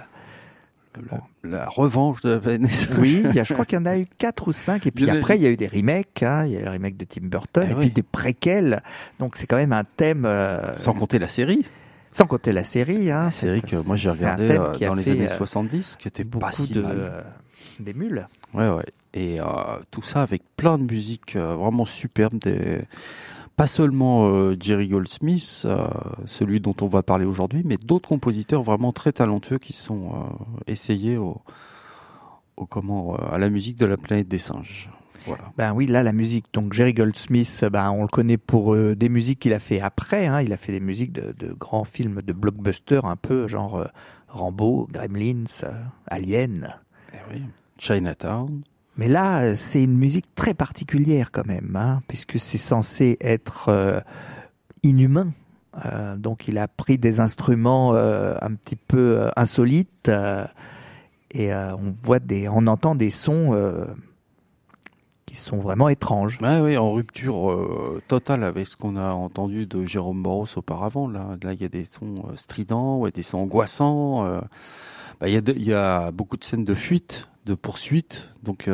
La, revanche de la planète. Oui, il y a, je crois qu'il y en a eu quatre ou cinq. Et puis Il après, il y a eu des remakes. Hein. Il y a eu le remake de Tim Burton Eh et oui. puis des préquels. Donc c'est quand même un thème. euh, Sans compter la série. sans compter la série. Hein. La série que moi j'ai regardé euh, dans les années euh, 70, qui était beaucoup pas si de mal. euh, d'émules. Ouais, ouais. Et euh, tout ça avec plein de musique euh, vraiment superbe. Des... Pas seulement euh, Jerry Goldsmith, euh, celui dont on va parler aujourd'hui, mais d'autres compositeurs vraiment très talentueux qui sont euh, essayés au, au comment, à la musique de la planète des singes. Voilà. Ben oui, là la musique. Donc Jerry Goldsmith, ben on le connaît pour des musiques qu'il a fait après. Hein. Il a fait des musiques de, de grands films de blockbusters, un peu genre Rambo, Gremlins, Alien. Eh oui. Chinatown. Mais là, c'est une musique très particulière quand même, hein, puisque c'est censé être euh, inhumain. Euh, donc il a pris des instruments euh, un petit peu insolites et on voit des, on entend des sons qui sont vraiment étranges. Ouais, oui, en rupture totale avec ce qu'on a entendu de Jérôme Boros auparavant. Là, là, il y a des sons stridents, des sons angoissants. Bah, il y a beaucoup de scènes de fuite de poursuite. Donc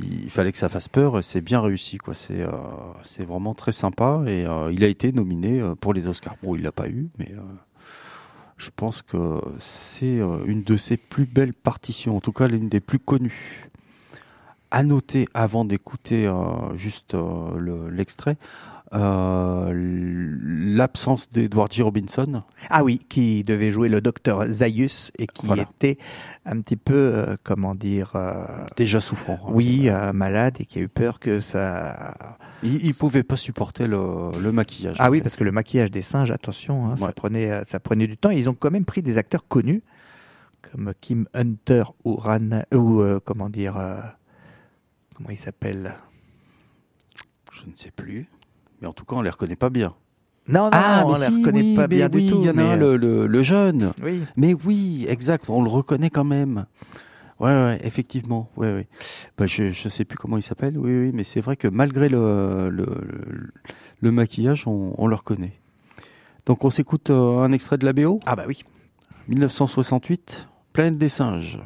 il fallait que ça fasse peur c'est bien réussi quoi. C'est c'est vraiment très sympa et il a été nominé pour les Oscars. Bon, il l'a pas eu, mais je pense que c'est une de ses plus belles partitions, en tout cas l'une des plus connues. À noter avant d'écouter juste l'extrait, euh, l'absence d'Edward G. Robinson. Ah oui, qui devait jouer le docteur Zaius et qui était un petit peu, euh, comment dire... Euh, Déjà souffrant. Hein. Oui, malade et qui a eu peur que ça... Il, il pouvait pas supporter le, le maquillage. Ah oui, parce que le maquillage des singes, attention, hein, ça, prenait, ça prenait du temps. ils ont quand même pris des acteurs connus, comme Kim Hunter ou Ran... ou comment dire... comment il s'appelle? Je ne sais plus. Mais en tout cas, on les reconnaît pas bien. Non, non, ah, on les reconnaît pas bien du tout. Il y en a un, le, le, jeune. Oui. Mais oui, exact, on le reconnaît quand même. Ouais, ouais, effectivement. Ouais, ouais. Bah, je, je sais plus comment il s'appelle. Oui, oui, mais c'est vrai que malgré le, le, le maquillage, on, on, le reconnaît. Donc, on s'écoute euh, un extrait de la BO. Ah bah oui. 1968, Planète des singes.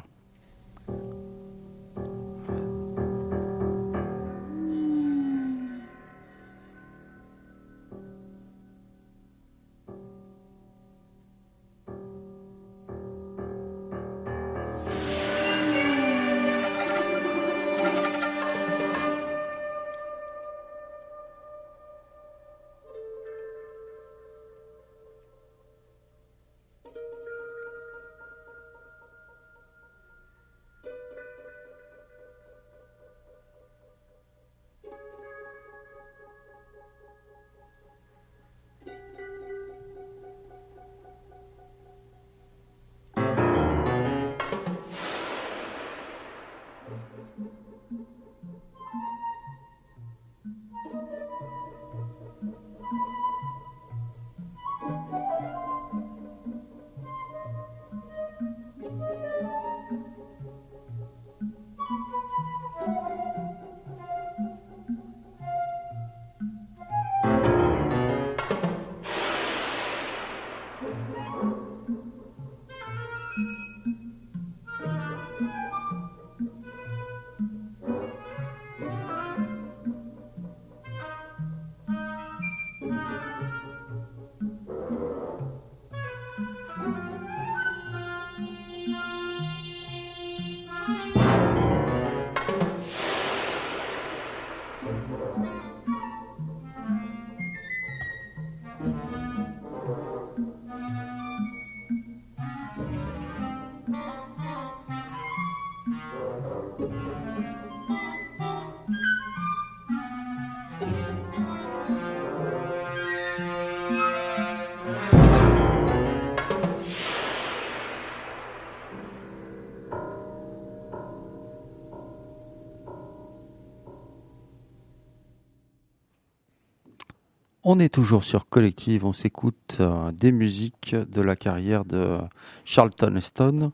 On est toujours sur Collective, on s'écoute euh, des musiques de la carrière de Charlton Heston.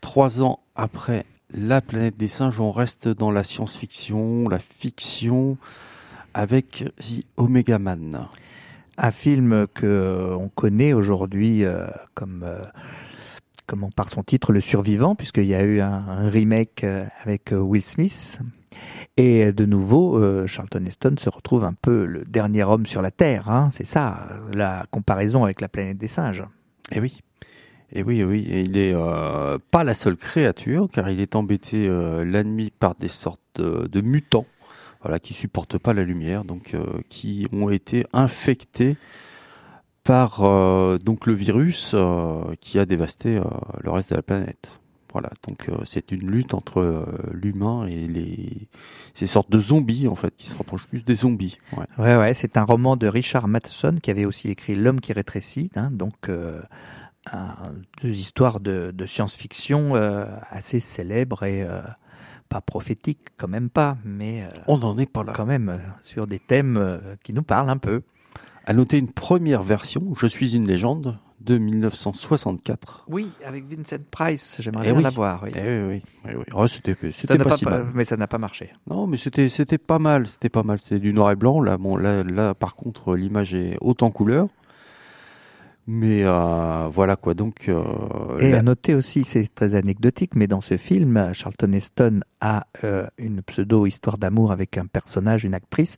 Trois ans après La planète des singes, on reste dans la science-fiction, la fiction, avec The Omega Man. Un film que on connaît aujourd'hui euh, comme euh, comment par son titre Le Survivant, puisqu'il y a eu un remake avec Will Smith et de nouveau, euh, Charlton Heston se retrouve un peu le dernier homme sur la Terre. Hein, c'est ça, la comparaison avec la planète des singes. Eh oui. Et oui, oui, et il est euh, pas la seule créature, car il est embêté euh, la nuit par des sortes de, mutants, voilà, qui supportent pas la lumière, donc qui ont été infectés par donc le virus qui a dévasté le reste de la planète. Voilà, donc euh, c'est une lutte entre euh, l'humain et les ces sortes de zombies en fait qui se rapprochent plus des zombies. Ouais, ouais, ouais c'est un roman de Richard Matheson qui avait aussi écrit L'homme qui rétrécit, hein, donc euh, un, deux histoires de, de science-fiction assez célèbres et pas prophétiques quand même pas, mais on n'en est pas là quand même sur des thèmes qui nous parlent un peu. À noter une première version, Je suis une légende, de 1964. Oui, avec Vincent Price, j'aimerais eh bien la voir. Oui. Eh oui, oui, oui. Oh, c'était, c'était pas, si mal. Mais ça n'a pas marché. Non, mais c'était, c'était pas mal, c'était pas mal. C'était du noir et blanc. Là, bon, là, là, par contre, l'image est haute en couleur. Mais euh, voilà quoi, donc. Euh, et à noter aussi, c'est très anecdotique, mais dans ce film, Charlton Heston a euh, une pseudo-histoire d'amour avec un personnage, une actrice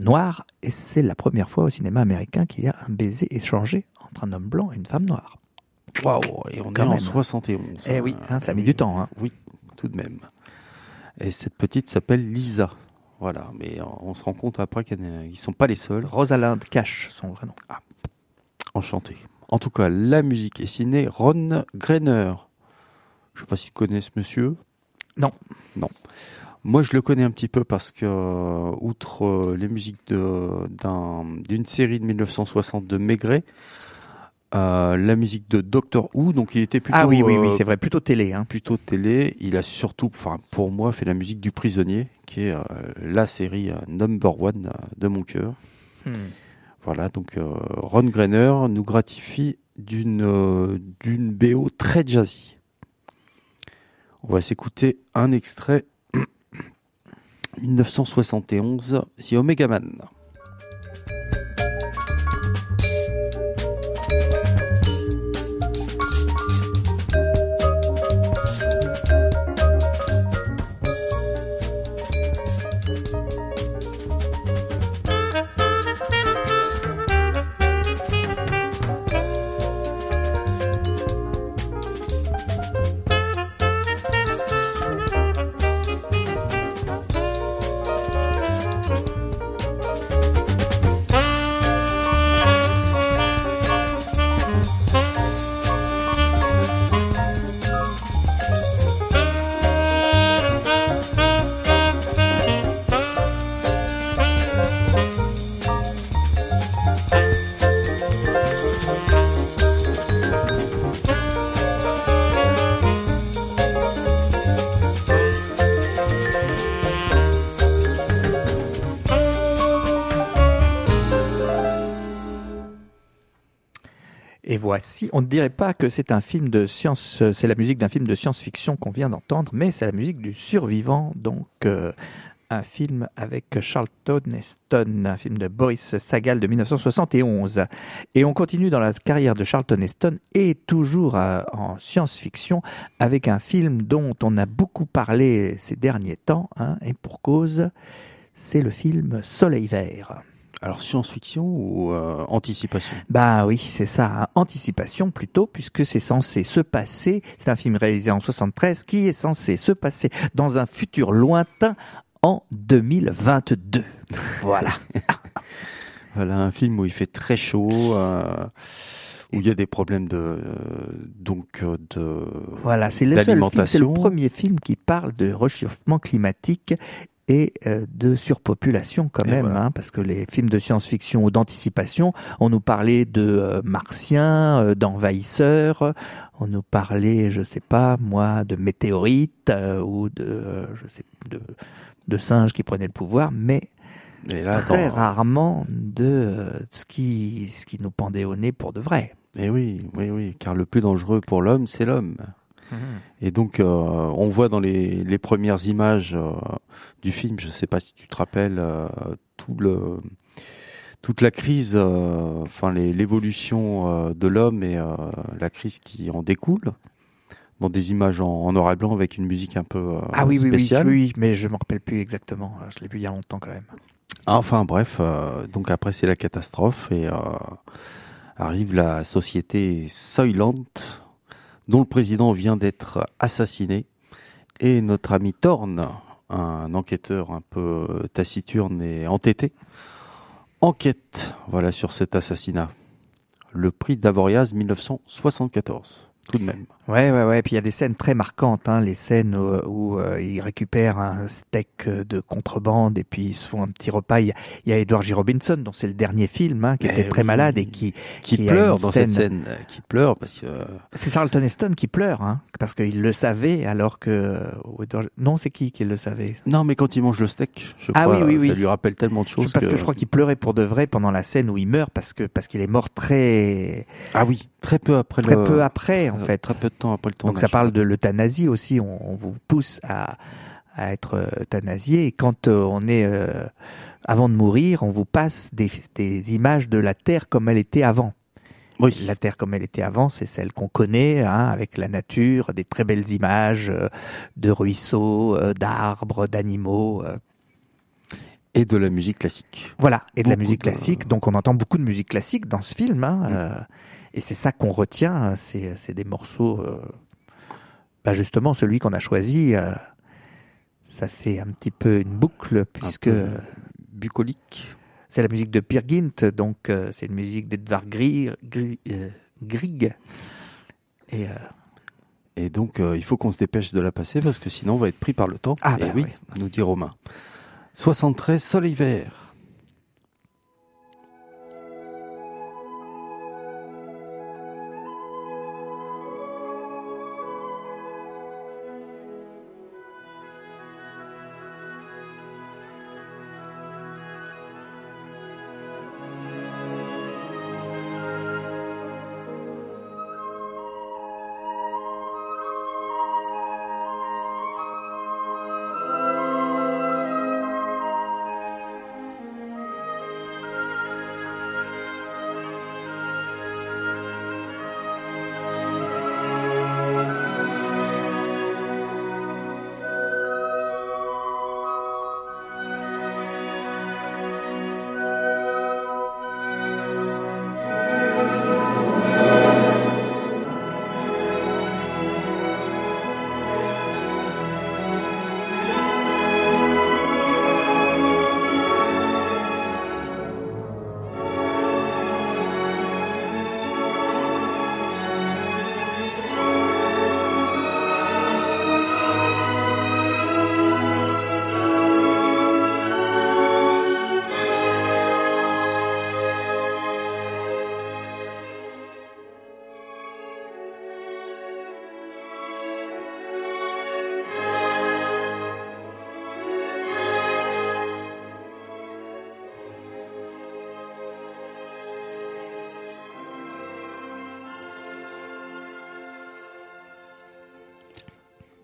noire, et c'est la première fois au cinéma américain qu'il y a un baiser échangé entre un homme blanc et une femme noire. Waouh, et on est en 71. Eh oui, hein, ça a mis du temps. Hein. Oui, tout de même. Et cette petite s'appelle Lisa. Voilà, mais on se rend compte après qu'ils ne sont pas les seuls. Rosalind Cash, son vrai nom. Ah, enchanté. En tout cas, la musique est signée Ron Greiner. Je ne sais pas si tu connais ce monsieur. Non. Non. Moi, je le connais un petit peu parce que, euh, outre euh, les musiques d'une série de 1960 de Maigret, euh, la musique de Doctor Who, donc il était plutôt. Ah oui, oui, oui, c'est vrai, plutôt télé. Hein. Plutôt télé. Il a surtout, enfin, pour moi, fait la musique du Prisonnier, qui est la série number one de mon cœur. Hmm. Voilà, donc euh, Ron Greiner nous gratifie d'une euh, d'une BO très jazzy. On va s'écouter un extrait 1971, The Omega Man. Voici, on ne dirait pas que c'est un film de science, c'est la musique d'un film de science-fiction qu'on vient d'entendre, mais c'est la musique du survivant, donc euh, un film avec Charlton Heston, un film de Boris Sagal de 1971. Et on continue dans la carrière de Charlton Heston et toujours euh, en science-fiction avec un film dont on a beaucoup parlé ces derniers temps, hein, et pour cause, c'est le film Soleil vert. Alors science-fiction ou euh, anticipation? Bah oui, c'est ça, hein. anticipation plutôt, puisque c'est censé se passer. C'est un film réalisé en 73 qui est censé se passer dans un futur lointain en 2022. voilà. voilà un film où il fait très chaud. Euh, où il y a des problèmes de euh, donc de voilà c'est le seul film, c'est le premier film qui parle de réchauffement climatique et euh, de surpopulation quand même, hein, parce que les films de science-fiction ou d'anticipation, on nous parlait de euh, martiens, euh, d'envahisseurs, on nous parlait, je sais pas moi, de météorites ou de, je sais, de, de singes qui prenaient le pouvoir, mais très rarement de ce qui ce qui nous pendait au nez pour de vrai. Et eh oui, oui, oui, car le plus dangereux pour l'homme, c'est l'homme. Mhm. Et donc, on voit dans les, les premières images du film, je ne sais pas si tu te rappelles, euh, tout le, toute la crise, enfin l'évolution de l'homme et la crise qui en découle dans des images en, noir et blanc avec une musique un peu ah oui, spéciale. Oui, oui, oui, mais je me rappelle plus exactement. Je l'ai vu il y a longtemps quand même. Enfin bref, donc après c'est la catastrophe et arrive la société Soylent dont le président vient d'être assassiné. Et notre ami Thorne, un enquêteur un peu taciturne et entêté, enquête voilà, sur cet assassinat. Le prix d'Avoriaz 1974 tout de même. Ouais, ouais, ouais. Puis il y a des scènes très marquantes, hein, les scènes où, euh, ils récupèrent un steak de contrebande et puis ils se font un petit repas. Il y a, Edward G. Robinson, dont c'est le dernier film, hein, qui était très malade et qui qui, pleure dans cette scène, euh, qui pleure parce que euh, c'est Charlton Heston qui pleure, hein, parce qu'il le savait alors que non, c'est qui qui le savait? Non, mais quand il mange le steak, je ah, crois, oui, oui, ça lui rappelle tellement de choses. Parce que, je crois qu'il pleurait pour de vrai pendant la scène où il meurt parce que parce qu'il est mort très ah oui très peu après très peu après en fait très peu de temps après le tournage. Donc ça parle de l'euthanasie aussi. On, vous pousse à, à être euh, euthanasié. Et quand euh, on est euh, avant de mourir, on vous passe des, des, images de la Terre comme elle était avant. Oui. La Terre comme elle était avant, c'est celle qu'on connaît, hein, avec la nature, des très belles images euh, de ruisseaux, euh, d'arbres, d'animaux. Euh. Et de la musique classique. Voilà, et de la musique classique. Donc on entend beaucoup de musique classique dans ce film. Hein, mm. Et c'est ça qu'on retient. C'est des morceaux. Bah justement, celui qu'on a choisi, ça fait un petit peu une boucle puisque bucolique. C'est la musique de Peer Gint, donc euh, c'est une musique d'Edvard Grieg. Euh, et, euh, et donc il faut qu'on se dépêche de la passer parce que sinon on va être pris par le temps. Ah, bah oui, nous dit Romain. 73 Sol hiver.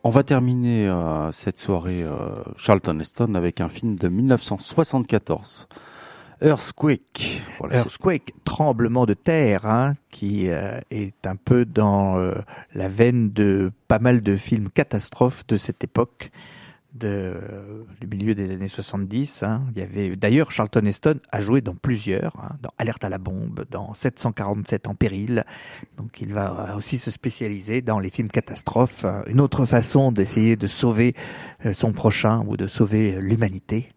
On va terminer euh, cette soirée euh, Charlton Heston avec un film de 1974. Earthquake. Earthquake, tremblement de terre, hein, qui euh, est un peu dans la veine de pas mal de films catastrophes de cette époque de, du milieu des années 70. Hein. Il y avait d'ailleurs Charlton Heston a joué dans plusieurs, hein, dans Alerte à la bombe, dans 747 en péril. Donc il va aussi se spécialiser dans les films catastrophes, hein. une autre façon d'essayer de sauver euh, son prochain ou de sauver l'humanité.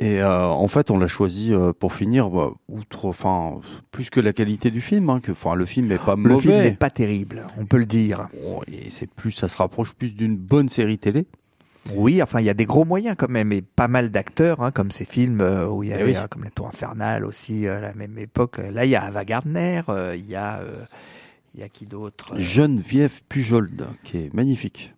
Et euh, en fait, on l'a choisi euh, pour finir, bah, outre, enfin, plus que la qualité du film, hein, que, enfin, le film n'est pas mauvais. Le film n'est pas terrible, on peut le dire. et c'est plus, ça se rapproche plus d'une bonne série télé. Oui, enfin, il y a des gros moyens quand même, et pas mal d'acteurs, hein, comme ces films euh, où il y eh avait, euh, comme La Tour Infernale aussi, euh, à la même époque. Là, il y a Ava Gardner, il y a, il y a qui d'autre Geneviève Pujold, qui est magnifique.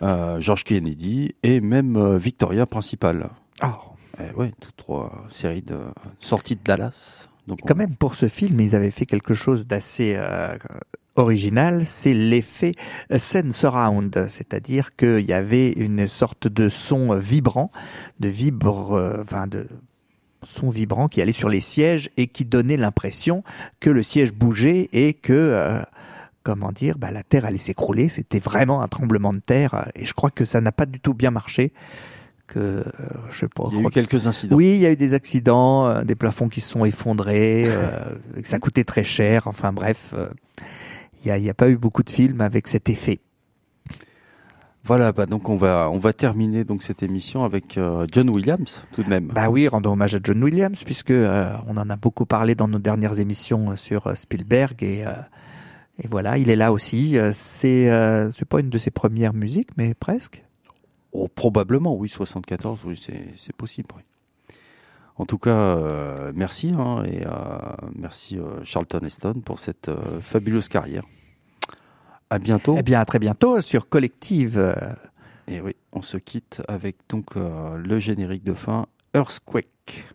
George Kennedy et même Victoria principale. Ah. Eh ouais, toutes trois séries de sorties de Dallas. Donc quand même, pour ce film, ils avaient fait quelque chose d'assez original, c'est l'effet sense surround, c'est-à-dire qu'il y avait une sorte de son vibrant, de vibre, euh, enfin de son vibrant qui allait sur les sièges et qui donnait l'impression que le siège bougeait et que euh, comment dire, bah, la terre allait s'écrouler. C'était vraiment un tremblement de terre et je crois que ça n'a pas du tout bien marché. Que euh, je sais pas. Il y a eu quelques incidents. Oui, il y a eu des accidents, des plafonds qui se sont effondrés, que ça coûtait très cher. Enfin bref, il n'y a, pas eu beaucoup de films avec cet effet. Voilà, bah donc on va on va terminer donc cette émission avec euh, John Williams tout de même. Bah oui, rendons hommage à John Williams puisque euh, on en a beaucoup parlé dans nos dernières émissions euh, sur Spielberg et et voilà, il est là aussi. C'est c'est pas une de ses premières musiques, mais presque. Oh, probablement, oui, 74, oui, c'est c'est possible. Oui. En tout cas, euh, merci hein, et euh, merci euh, Charlton Heston pour cette fabuleuse carrière. À bientôt. Eh bien, à très bientôt sur Collective. Et oui, on se quitte avec donc le générique de fin Earthquake.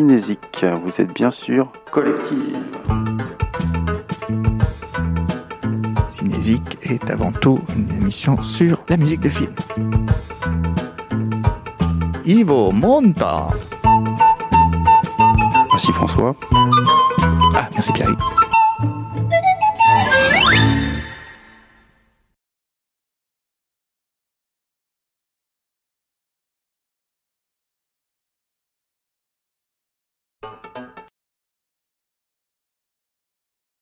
Cinésique, vous êtes bien sûr collective. Cinésique est avant tout une émission sur la musique de film. Ivo Monta. Merci François. Ah, merci Pierre.